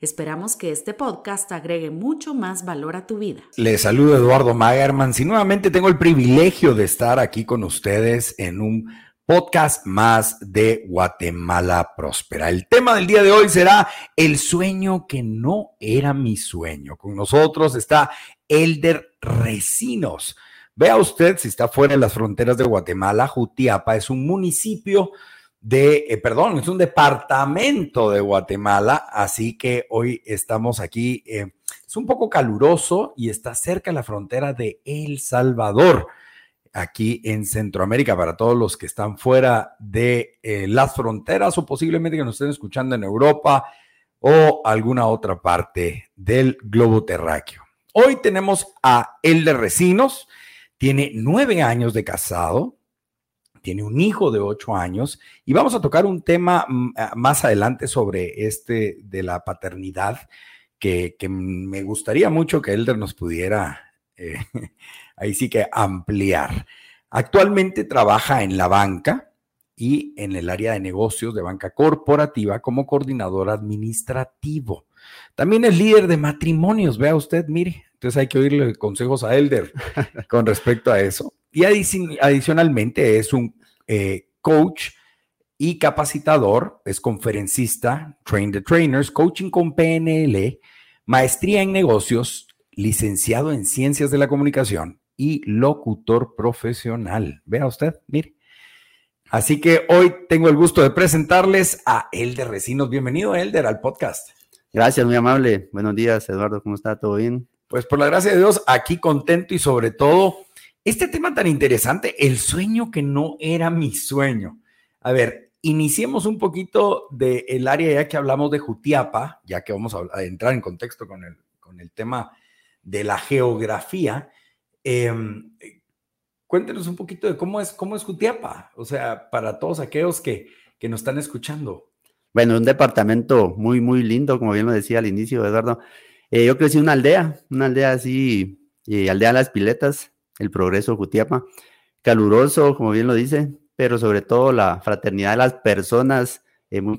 Esperamos que este podcast agregue mucho más valor a tu vida. Les saludo Eduardo Magerman. Si nuevamente tengo el privilegio de estar aquí con ustedes en un podcast más de Guatemala Próspera. El tema del día de hoy será el sueño que no era mi sueño. Con nosotros está Elder Recinos. Vea usted si está fuera de las fronteras de Guatemala, Jutiapa es un municipio de, eh, perdón, es un departamento de Guatemala, así que hoy estamos aquí. Eh, es un poco caluroso y está cerca de la frontera de El Salvador aquí en Centroamérica para todos los que están fuera de eh, las fronteras o posiblemente que nos estén escuchando en Europa o alguna otra parte del globo terráqueo. Hoy tenemos a de Recinos, tiene nueve años de casado, tiene un hijo de ocho años y vamos a tocar un tema mm, más adelante sobre este de la paternidad que, me gustaría mucho que Elder nos pudiera eh, ahí sí que ampliar. Actualmente trabaja en la banca y en el área de negocios de banca corporativa como coordinador administrativo. También es líder de matrimonios, vea usted, mire. Entonces hay que oírle consejos a Elder con respecto a eso. Y adicionalmente es un eh, coach y capacitador, es conferencista, train the trainers, coaching con PNL, maestría en negocios, licenciado en ciencias de la comunicación y locutor profesional. Vea usted, mire. Así que hoy tengo el gusto de presentarles a Elder Recinos. Bienvenido, Elder, al podcast. Gracias, muy amable. Buenos días, Eduardo. ¿Cómo está? ¿Todo bien? Pues por la gracia de Dios, aquí contento y sobre todo este tema tan interesante, el sueño que no era mi sueño. A ver, iniciemos un poquito del área ya que hablamos de Jutiapa, ya que vamos a, entrar en contexto con el, con el tema de la geografía. Em, cuéntenos un poquito de cómo es, cómo es Jutiapa, o sea, para todos aquellos que, que nos están escuchando. Bueno, un departamento muy, muy lindo, como bien lo decía al inicio, Eduardo. Eh, yo crecí en una aldea, una aldea así, eh, aldea de las piletas, el progreso Jutiapa, caluroso, como bien lo dice, pero sobre todo la fraternidad de las personas, eh, muy,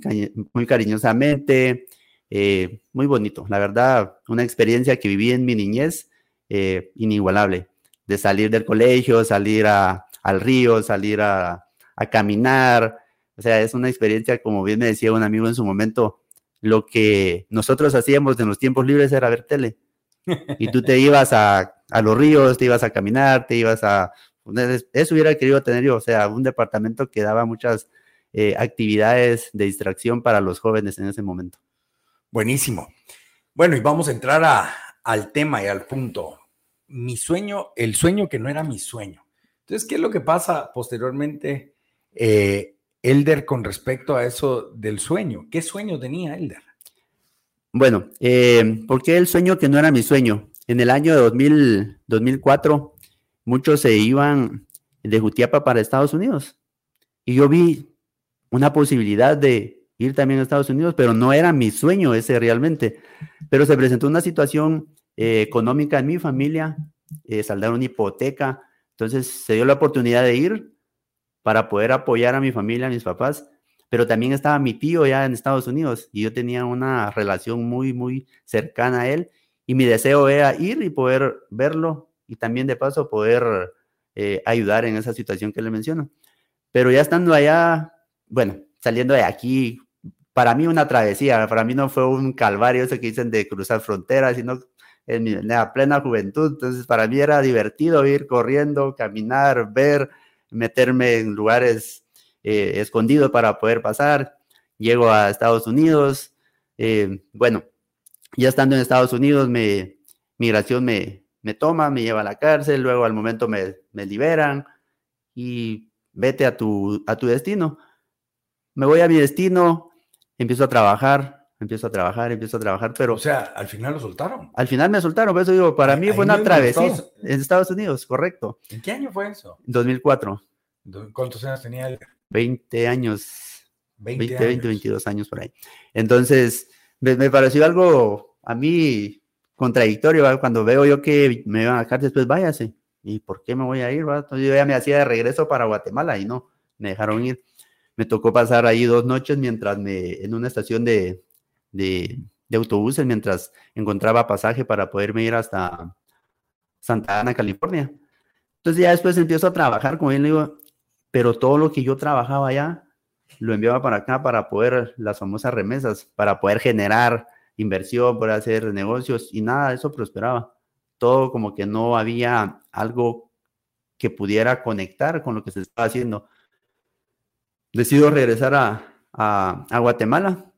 muy cariñosamente, muy bonito. La verdad, una experiencia que viví en mi niñez, inigualable de salir del colegio, salir al río, salir a, caminar. O sea, es una experiencia, como bien me decía un amigo en su momento, lo que nosotros hacíamos en los tiempos libres era ver tele. Y tú te ibas a, los ríos, te ibas a caminar, te ibas a... Eso hubiera querido tener yo, o sea, un departamento que daba muchas eh, actividades de distracción para los jóvenes en ese momento. Buenísimo. Bueno, y vamos a entrar al tema y al punto mi sueño, el sueño que no era mi sueño. Entonces, ¿qué es lo que pasa posteriormente, eh, Elder, con respecto a eso del sueño? ¿Qué sueño tenía Elder? Bueno, eh, ¿por qué el sueño que no era mi sueño? En el año de 2000, 2004, muchos se iban de Jutiapa para Estados Unidos. Y yo vi una posibilidad de ir también a Estados Unidos, pero no era mi sueño ese realmente. Pero se presentó una situación eh, económica en mi familia, eh, saldar una hipoteca. Entonces se dio la oportunidad de ir para poder apoyar a mi familia, a mis papás, pero también estaba mi tío ya en Estados Unidos y yo tenía una relación muy, muy cercana a él y mi deseo era ir y poder verlo y también de paso poder eh, ayudar en esa situación que le menciono. Pero ya estando allá, bueno, saliendo de aquí, para mí una travesía, para mí no fue un calvario eso que dicen de cruzar fronteras, sino en, la plena juventud. Entonces, para mí era divertido ir corriendo, caminar, ver, meterme en lugares eh, escondidos para poder pasar. Llego a Estados Unidos. Eh, bueno, ya estando en Estados Unidos, me, migración me, me toma, me lleva a la cárcel, luego al momento me, me liberan y vete a tu, a tu destino. Me voy a mi destino, empiezo a trabajar empiezo a trabajar, empiezo a trabajar, pero... O sea, al final lo soltaron. Al final me soltaron, por eso digo, para mí fue una travesía en Estados Unidos, correcto. ¿En qué año fue eso? 2004. ¿Cuántos años tenía él? 20 años. 20, 20, 22 años por ahí. Entonces, me, pareció algo a mí contradictorio, cuando veo yo que me iban a dejar después, váyase. ¿Y por qué me voy a ir? Entonces yo ya me hacía de regreso para Guatemala y no, me dejaron ir. Me tocó pasar ahí dos noches mientras me, en una estación de, de, autobuses, mientras encontraba pasaje para poderme ir hasta Santa Ana, California. Entonces ya después empiezo a trabajar, como bien digo, pero todo lo que yo trabajaba allá lo enviaba para acá para poder, las famosas remesas, para poder generar inversión, poder hacer negocios y nada de eso prosperaba. Todo como que no había algo que pudiera conectar con lo que se estaba haciendo. Decido regresar a, a, Guatemala.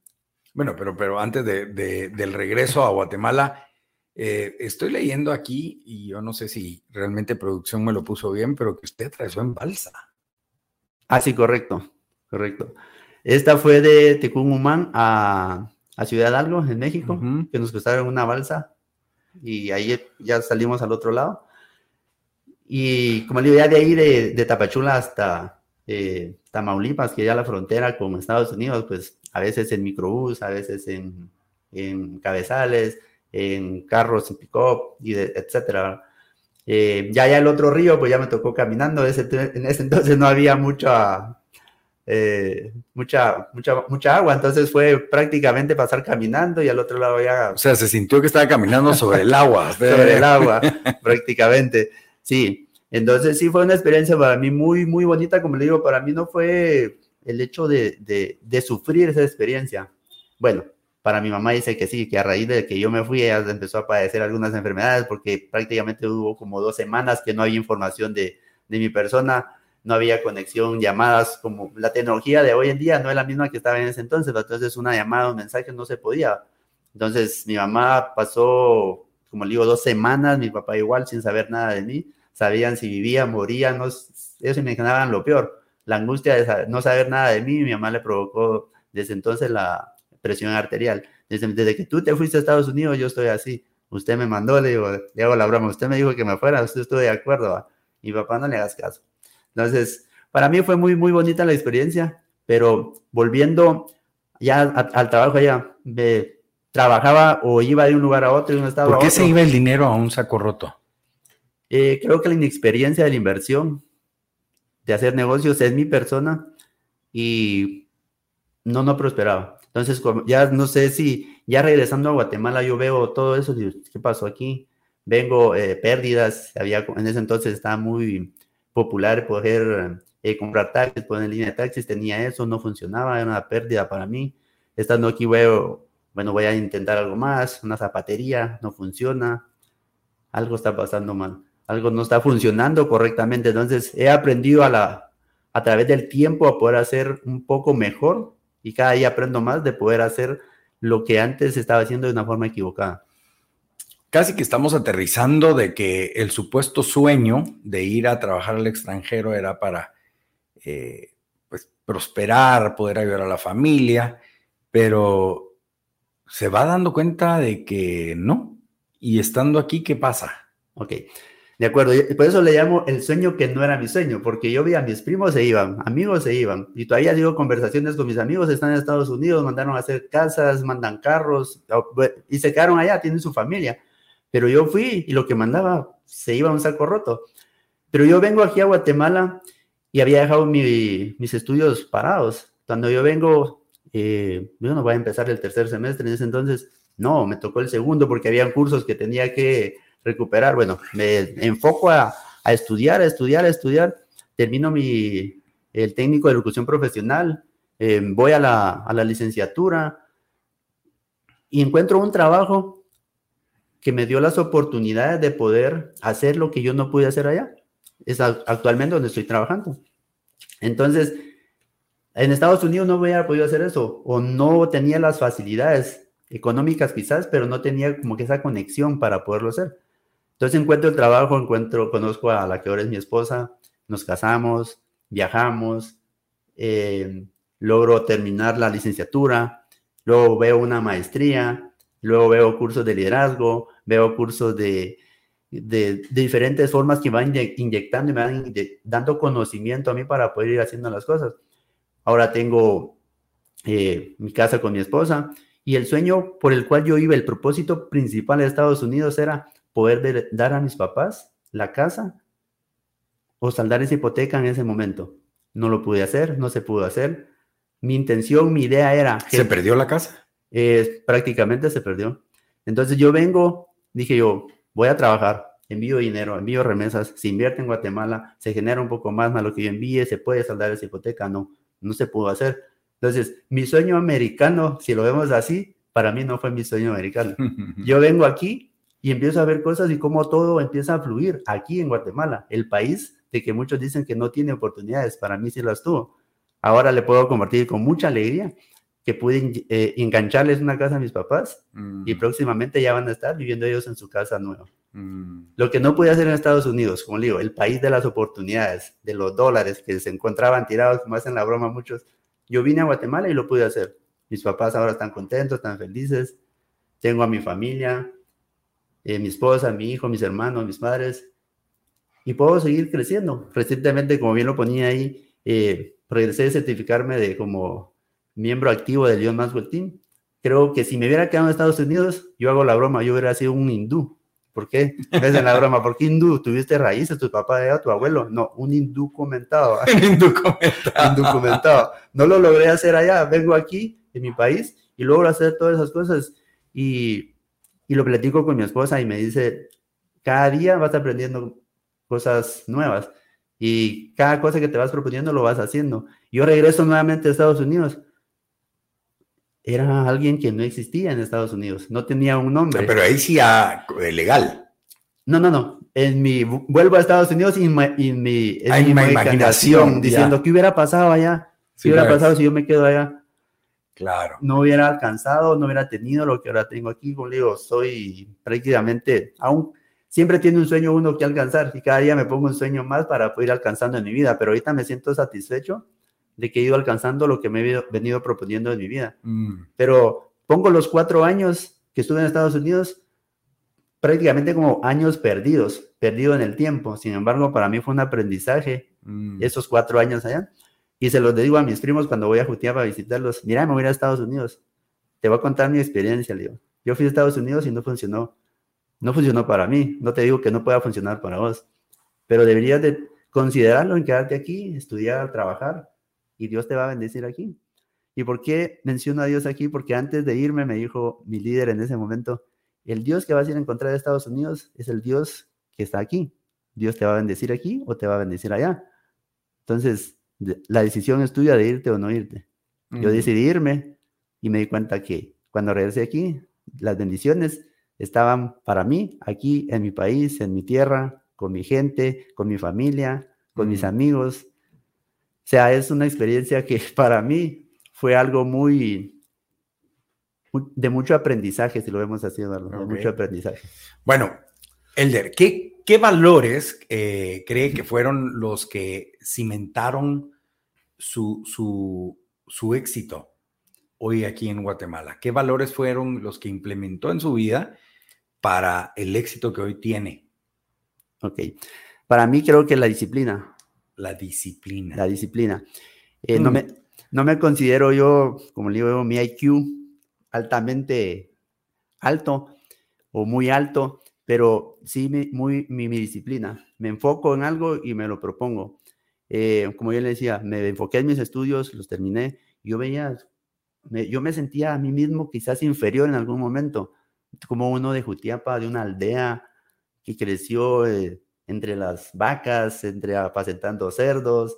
Bueno, pero, pero antes de, del regreso a Guatemala, eh, estoy leyendo aquí, y yo no sé si realmente producción me lo puso bien, pero que usted atravesó en balsa. Ah, sí, correcto, correcto. Esta fue de Tecumumán a, a Ciudad Algo, en México, que nos costaron una balsa, y ahí ya salimos al otro lado. Y como le digo, ya de ahí de, Tapachula hasta eh, Tamaulipas, que ya la frontera con Estados Unidos, pues a veces en microbús, a veces en, en cabezales, en carros en pick-up, etcétera. Eh, ya ya el otro río, pues ya me tocó caminando. en ese entonces no había mucha, eh, mucha, mucha, mucha agua, entonces fue prácticamente pasar caminando y al otro lado ya... O sea, se sintió que estaba caminando sobre el agua. sobre el agua, prácticamente, sí. Entonces sí fue una experiencia para mí muy, muy bonita, como le digo, para mí no fue el hecho de, de, de sufrir esa experiencia. Bueno, para mi mamá dice que sí, que a raíz de que yo me fui, ella empezó a padecer algunas enfermedades porque prácticamente hubo como dos semanas que no había información de, de mi persona, no había conexión, llamadas, como la tecnología de hoy en día no es la misma que estaba en ese entonces, entonces una llamada, un mensaje no se podía. Entonces mi mamá pasó, como le digo, dos semanas, mi papá igual, sin saber nada de mí, sabían si vivía, moría, no, ellos imaginaban lo peor, la angustia de no saber nada de mí, mi mamá le provocó desde entonces la, presión arterial. Desde, que tú te fuiste a Estados Unidos, yo estoy así. Usted me mandó, le digo, le hago la broma, usted me dijo que me fuera, usted estuvo de acuerdo, y papá no le hagas caso. Entonces, para mí fue muy, muy bonita la experiencia, pero volviendo ya al trabajo allá, me, trabajaba o iba de un lugar a otro y un estado ¿Por qué se iba el dinero a un saco roto? Eh, creo que la inexperiencia de la inversión, de hacer negocios, es mi persona y no, no prosperaba. Entonces, ya no sé si, ya regresando a Guatemala, yo veo todo eso, ¿qué pasó aquí? Vengo, eh, pérdidas, había, en ese entonces estaba muy popular poder eh, comprar taxis, poner línea de taxis, tenía eso, no funcionaba, era una pérdida para mí. Estando aquí veo, bueno, voy a intentar algo más, una zapatería, no funciona, algo está pasando mal, algo no está funcionando correctamente. Entonces, he aprendido a, la, a través del tiempo a poder hacer un poco mejor y cada día aprendo más de poder hacer lo que antes estaba haciendo de una forma equivocada. Casi que estamos aterrizando de que el supuesto sueño de ir a trabajar al extranjero era para eh, pues, prosperar, poder ayudar a la familia, pero se va dando cuenta de que no. Y estando aquí, ¿qué pasa? Ok. De acuerdo, por eso le llamo el sueño que no era mi sueño, porque yo vi a mis primos se iban, amigos se iban, y todavía digo conversaciones con mis amigos, están en Estados Unidos, mandaron a hacer casas, mandan carros, y se quedaron allá, tienen su familia. Pero yo fui y lo que mandaba se iba a un saco roto. Pero yo vengo aquí a Guatemala y había dejado mis estudios parados. Cuando yo vengo, eh, yo no voy a empezar el tercer semestre en ese entonces, no, me tocó el segundo porque había cursos que tenía que recuperar. Bueno, me enfoco a, estudiar, a estudiar, a estudiar. Termino mi, el técnico de educación profesional, eh, voy a la, a la licenciatura y encuentro un trabajo que me dio las oportunidades de poder hacer lo que yo no pude hacer allá. Es actualmente donde estoy trabajando. Entonces, en Estados Unidos no hubiera podido hacer eso o no tenía las facilidades económicas quizás, pero no tenía como que esa conexión para poderlo hacer. Entonces encuentro el trabajo, encuentro, conozco a la que ahora es mi esposa, nos casamos, viajamos, eh, logro terminar la licenciatura, luego veo una maestría, luego veo cursos de liderazgo, veo cursos de, de, diferentes formas que van inyectando y me van dando conocimiento a mí para poder ir haciendo las cosas. Ahora tengo eh, mi casa con mi esposa y el sueño por el cual yo iba, el propósito principal de Estados Unidos era poder dar a mis papás la casa o saldar esa hipoteca en ese momento. No lo pude hacer, no se pudo hacer. Mi intención, mi idea era... ¿Se perdió la casa? Eh, prácticamente se perdió. Entonces yo vengo, dije yo, voy a trabajar, envío dinero, envío remesas, se invierte en Guatemala, se genera un poco más, más lo que yo envíe, se puede saldar esa hipoteca, no, no se pudo hacer. Entonces, mi sueño americano, si lo vemos así, para mí no fue mi sueño americano. Yo vengo aquí y empiezo a ver cosas y cómo todo empieza a fluir aquí en Guatemala, el país de que muchos dicen que no tiene oportunidades, para mí sí las tuvo. Ahora le puedo compartir con mucha alegría que pude eh, engancharles una casa a mis papás y mm. próximamente ya van a estar viviendo ellos en su casa nueva. Mm. Lo que no pude hacer en Estados Unidos, como digo, el país de las oportunidades, de los dólares que se encontraban tirados, como hacen la broma muchos, yo vine a Guatemala y lo pude hacer. Mis papás ahora están contentos, están felices. Tengo a mi familia, eh, mi esposa, mi hijo, mis hermanos, mis padres. Y puedo seguir creciendo. Recientemente, como bien lo ponía ahí, eh, regresé a certificarme de como miembro activo del John Maxwell Team. Creo que si me hubiera quedado en Estados Unidos, yo hago la broma, yo hubiera sido un hindú ¿Por qué? Es en la broma. ¿Por qué hindú? ¿Tuviste raíces? ¿Tu papá era tu abuelo? No, un hindú comentado. un hindú comentado. No lo logré hacer allá. Vengo aquí, en mi país, y logro hacer todas esas cosas. Y, y lo platico con mi esposa y me dice, cada día vas aprendiendo cosas nuevas. Y cada cosa que te vas proponiendo lo vas haciendo. Yo regreso nuevamente a Estados Unidos era alguien que no existía en Estados Unidos, no tenía un nombre. pero ahí sí ya eh, legal. No, no, no. En mi vuelvo a Estados Unidos y, en mi, imaginación, diciendo qué hubiera pasado allá, qué hubiera pasado si yo me quedo allá. Claro. No hubiera alcanzado, no hubiera tenido lo que ahora tengo aquí. Como digo, soy prácticamente, aún siempre tiene un sueño uno que alcanzar y cada día me pongo un sueño más para poder ir alcanzando en mi vida, pero ahorita me siento satisfecho de que he ido alcanzando lo que me he venido proponiendo en mi vida. Mm. Pero pongo los cuatro años que estuve en Estados Unidos prácticamente como años perdidos, perdido en el tiempo. Sin embargo, para mí fue un aprendizaje mm. esos cuatro años allá. Y se los digo a mis primos cuando voy a Jutiapa a visitarlos. Mira, me voy a Estados Unidos. Te voy a contar mi experiencia, le digo. Yo fui a Estados Unidos y no funcionó. No funcionó para mí. No te digo que no pueda funcionar para vos. Pero deberías de considerarlo en quedarte aquí, estudiar, trabajar y Dios te va a bendecir aquí. ¿Y por qué menciono a Dios aquí? Porque antes de irme me dijo mi líder en ese momento, el Dios que vas a ir a encontrar en Estados Unidos es el Dios que está aquí. Dios te va a bendecir aquí o te va a bendecir allá. Entonces, la decisión es tuya de irte o no irte. Yo decidí irme y me di cuenta que cuando regresé aquí, las bendiciones estaban para mí, aquí en mi país, en mi tierra, con mi gente, con mi familia, con mis amigos, o sea, es una experiencia que para mí fue algo muy, de mucho aprendizaje, si lo vemos así, de mucho aprendizaje. Bueno, Elder, ¿qué, qué valores eh, cree que fueron los que cimentaron su, su, su éxito hoy aquí en Guatemala? ¿Qué valores fueron los que implementó en su vida para el éxito que hoy tiene? Ok, para mí creo que la disciplina, la disciplina. La disciplina. Eh, no, mm. me, no me considero yo, como le digo, mi IQ altamente alto o muy alto, pero sí mi, muy, mi, disciplina. Me enfoco en algo y me lo propongo. Eh, como yo le decía, me enfoqué en mis estudios, los terminé. Yo veía, yo me sentía a mí mismo quizás inferior en algún momento, como uno de Jutiapa, de una aldea que creció eh, entre las vacas, entre apacentando cerdos.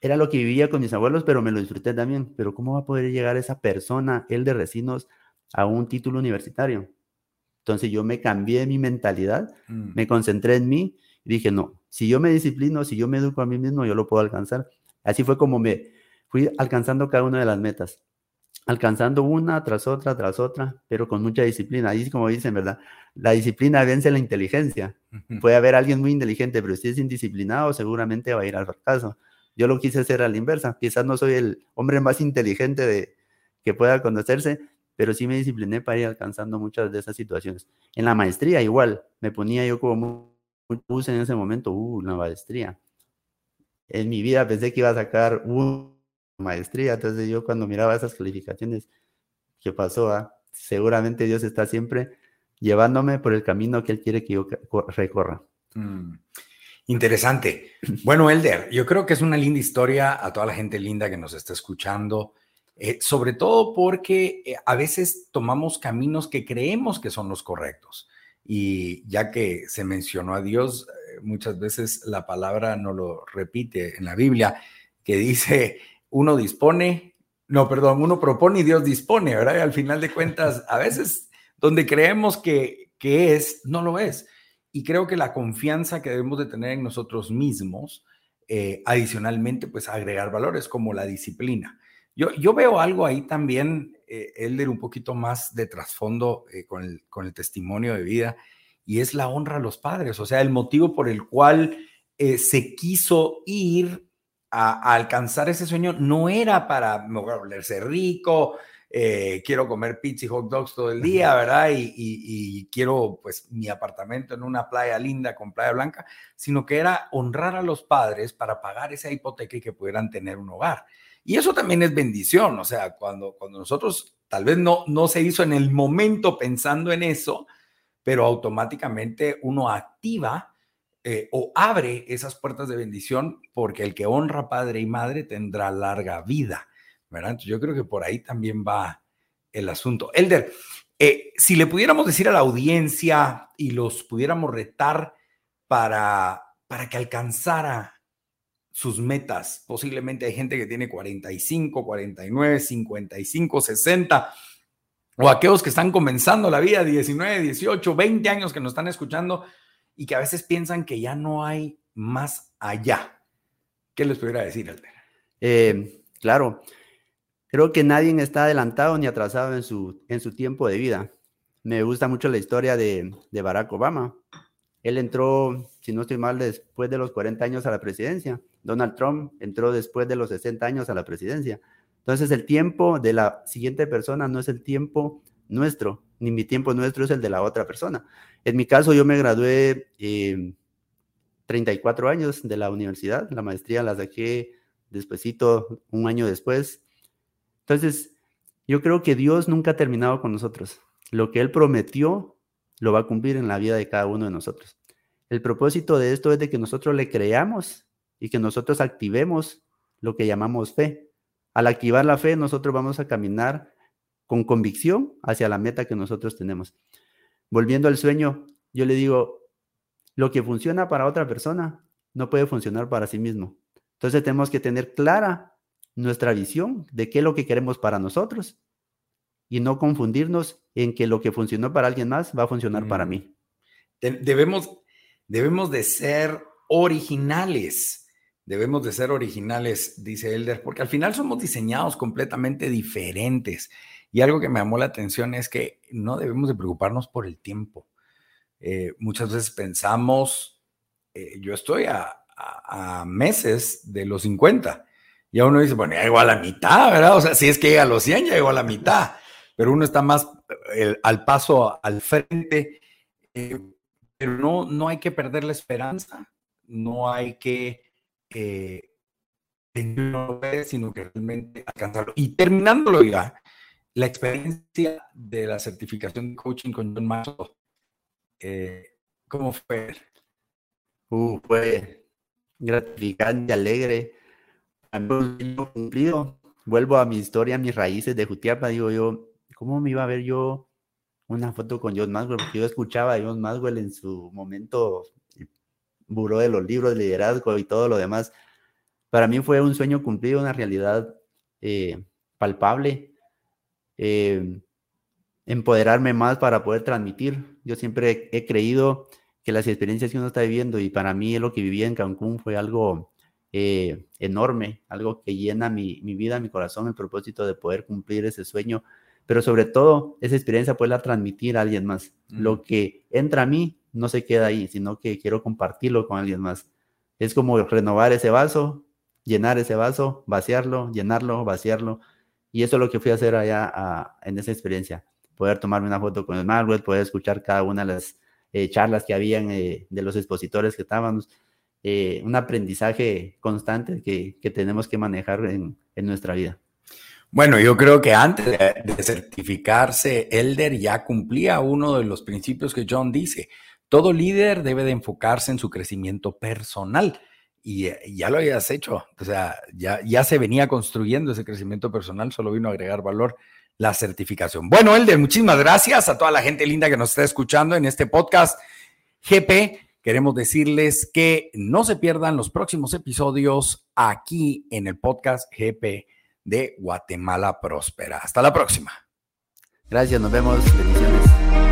Era lo que vivía con mis abuelos, pero me lo disfruté también. Pero ¿cómo va a poder llegar esa persona, el de Recinos, a un título universitario? Entonces yo me cambié mi mentalidad, mm. me concentré en mí y dije, no, si yo me disciplino, si yo me educo a mí mismo, yo lo puedo alcanzar. Así fue como me fui alcanzando cada una de las metas alcanzando una tras otra, tras otra, pero con mucha disciplina. Ahí como dicen, ¿verdad? La disciplina vence la inteligencia. Puede haber alguien muy inteligente, pero si es indisciplinado, seguramente va a ir al fracaso. Yo lo quise hacer a la inversa. Quizás no soy el hombre más inteligente de, que pueda conocerse, pero sí me discipliné para ir alcanzando muchas de esas situaciones. En la maestría igual, me ponía yo como muy, en ese momento, uh, la maestría. En mi vida pensé que iba a sacar maestría, entonces yo cuando miraba esas calificaciones, ¿qué pasó? Ah? Seguramente Dios está siempre llevándome por el camino que Él quiere que yo recorra. Mm. Interesante. Bueno, Elder, yo creo que es una linda historia a toda la gente linda que nos está escuchando, eh, sobre todo porque eh, a veces tomamos caminos que creemos que son los correctos. Y ya que se mencionó a Dios, eh, muchas veces la palabra no lo repite en la Biblia, que dice, uno dispone, no, perdón, uno propone y Dios dispone, ¿verdad? Y al final de cuentas, a veces donde creemos que, que es, no lo es. Y creo que la confianza que debemos de tener en nosotros mismos, eh, adicionalmente, pues agregar valores como la disciplina. Yo, yo veo algo ahí también, eh, Elder, un poquito más de trasfondo eh, con, el, con el testimonio de vida, y es la honra a los padres, o sea, el motivo por el cual eh, se quiso ir a, alcanzar ese sueño no era para volverse rico, eh, quiero comer pizza y hot dogs todo el día, ¿verdad? Y, quiero pues mi apartamento en una playa linda con playa blanca, sino que era honrar a los padres para pagar esa hipoteca y que pudieran tener un hogar. Y eso también es bendición, o sea, cuando, cuando nosotros tal vez no, no se hizo en el momento pensando en eso, pero automáticamente uno activa eh, o abre esas puertas de bendición porque el que honra padre y madre tendrá larga vida. yo creo que por ahí también va el asunto. Elder, eh, si le pudiéramos decir a la audiencia y los pudiéramos retar para, para que alcanzara sus metas, posiblemente hay gente que tiene 45, 49, 55, 60, o aquellos que están comenzando la vida, 19, 18, 20 años que nos están escuchando y que a veces piensan que ya no hay más allá. ¿Qué les pudiera decir, Elder? Eh, claro, Creo que nadie está adelantado ni atrasado en su, en su tiempo de vida. Me gusta mucho la historia de, de Barack Obama. Él entró, si no estoy mal, después de los 40 años a la presidencia. Donald Trump entró después de los 60 años a la presidencia. Entonces el tiempo de la siguiente persona no es el tiempo nuestro, ni mi tiempo nuestro es el de la otra persona. En mi caso, yo me gradué eh, 34 años de la universidad, la maestría la saqué despuesito, un año después, entonces, yo creo que Dios nunca ha terminado con nosotros. Lo que Él prometió lo va a cumplir en la vida de cada uno de nosotros. El propósito de esto es de que nosotros le creamos y que nosotros activemos lo que llamamos fe. Al activar la fe, nosotros vamos a caminar con convicción hacia la meta que nosotros tenemos. Volviendo al sueño, yo le digo, lo que funciona para otra persona no puede funcionar para sí mismo. Entonces tenemos que tener clara nuestra visión de qué es lo que queremos para nosotros y no confundirnos en que lo que funcionó para alguien más va a funcionar para mí. Debemos, debemos de ser originales. Debemos de ser originales, dice Elder, porque al final somos diseñados completamente diferentes. Y algo que me llamó la atención es que no debemos de preocuparnos por el tiempo. Eh, muchas veces pensamos, eh, yo estoy a, a, meses de los 50 y uno dice, bueno, ya llegó a la mitad, ¿verdad? O sea, si es que llega a los 100, ya llegó a la mitad. Pero uno está más eh, al paso al frente. Pero no, no hay que perder la esperanza, no hay que sino que realmente alcanzarlo. Y terminándolo ya, la experiencia de la certificación de coaching con John Maxwell, eh, ¿cómo fue? Uh, fue gratificante, alegre cumplido. Vuelvo a mi historia, a mis raíces de Jutiapa. Digo yo, ¿cómo me iba a ver yo una foto con John Maxwell? Porque yo escuchaba a John Maxwell en su momento, buró de los libros de liderazgo y todo lo demás. Para mí fue un sueño cumplido, una realidad eh, palpable. Eh, empoderarme más para poder transmitir. Yo siempre he creído que las experiencias que uno está viviendo y para mí lo que vivía en Cancún fue algo eh, enorme, algo que llena mi, vida, mi corazón, el propósito de poder cumplir ese sueño, pero sobre todo esa experiencia poderla transmitir a alguien más. Lo que entra a mí no se queda ahí, sino que quiero compartirlo con alguien más. Es como renovar ese vaso, llenar ese vaso, vaciarlo, llenarlo, vaciarlo. Y eso es lo que fui a hacer allá en esa experiencia. Poder tomarme una foto con el Margaret, poder escuchar cada una de las eh, charlas que habían eh, de los expositores que estábamos. Eh, un aprendizaje constante que, que tenemos que manejar en, en, nuestra vida. Bueno, yo creo que antes de, de certificarse, Elder ya cumplía uno de los principios que John dice. Todo líder debe de enfocarse en su crecimiento personal y, ya lo habías hecho, o sea, ya, ya se venía construyendo ese crecimiento personal, solo vino a agregar valor la certificación. Bueno, Elder, muchísimas gracias a toda la gente linda que nos está escuchando en este podcast GP. Queremos decirles que no se pierdan los próximos episodios aquí en el podcast GP de Guatemala Próspera. Hasta la próxima. Gracias, nos vemos. Bendiciones.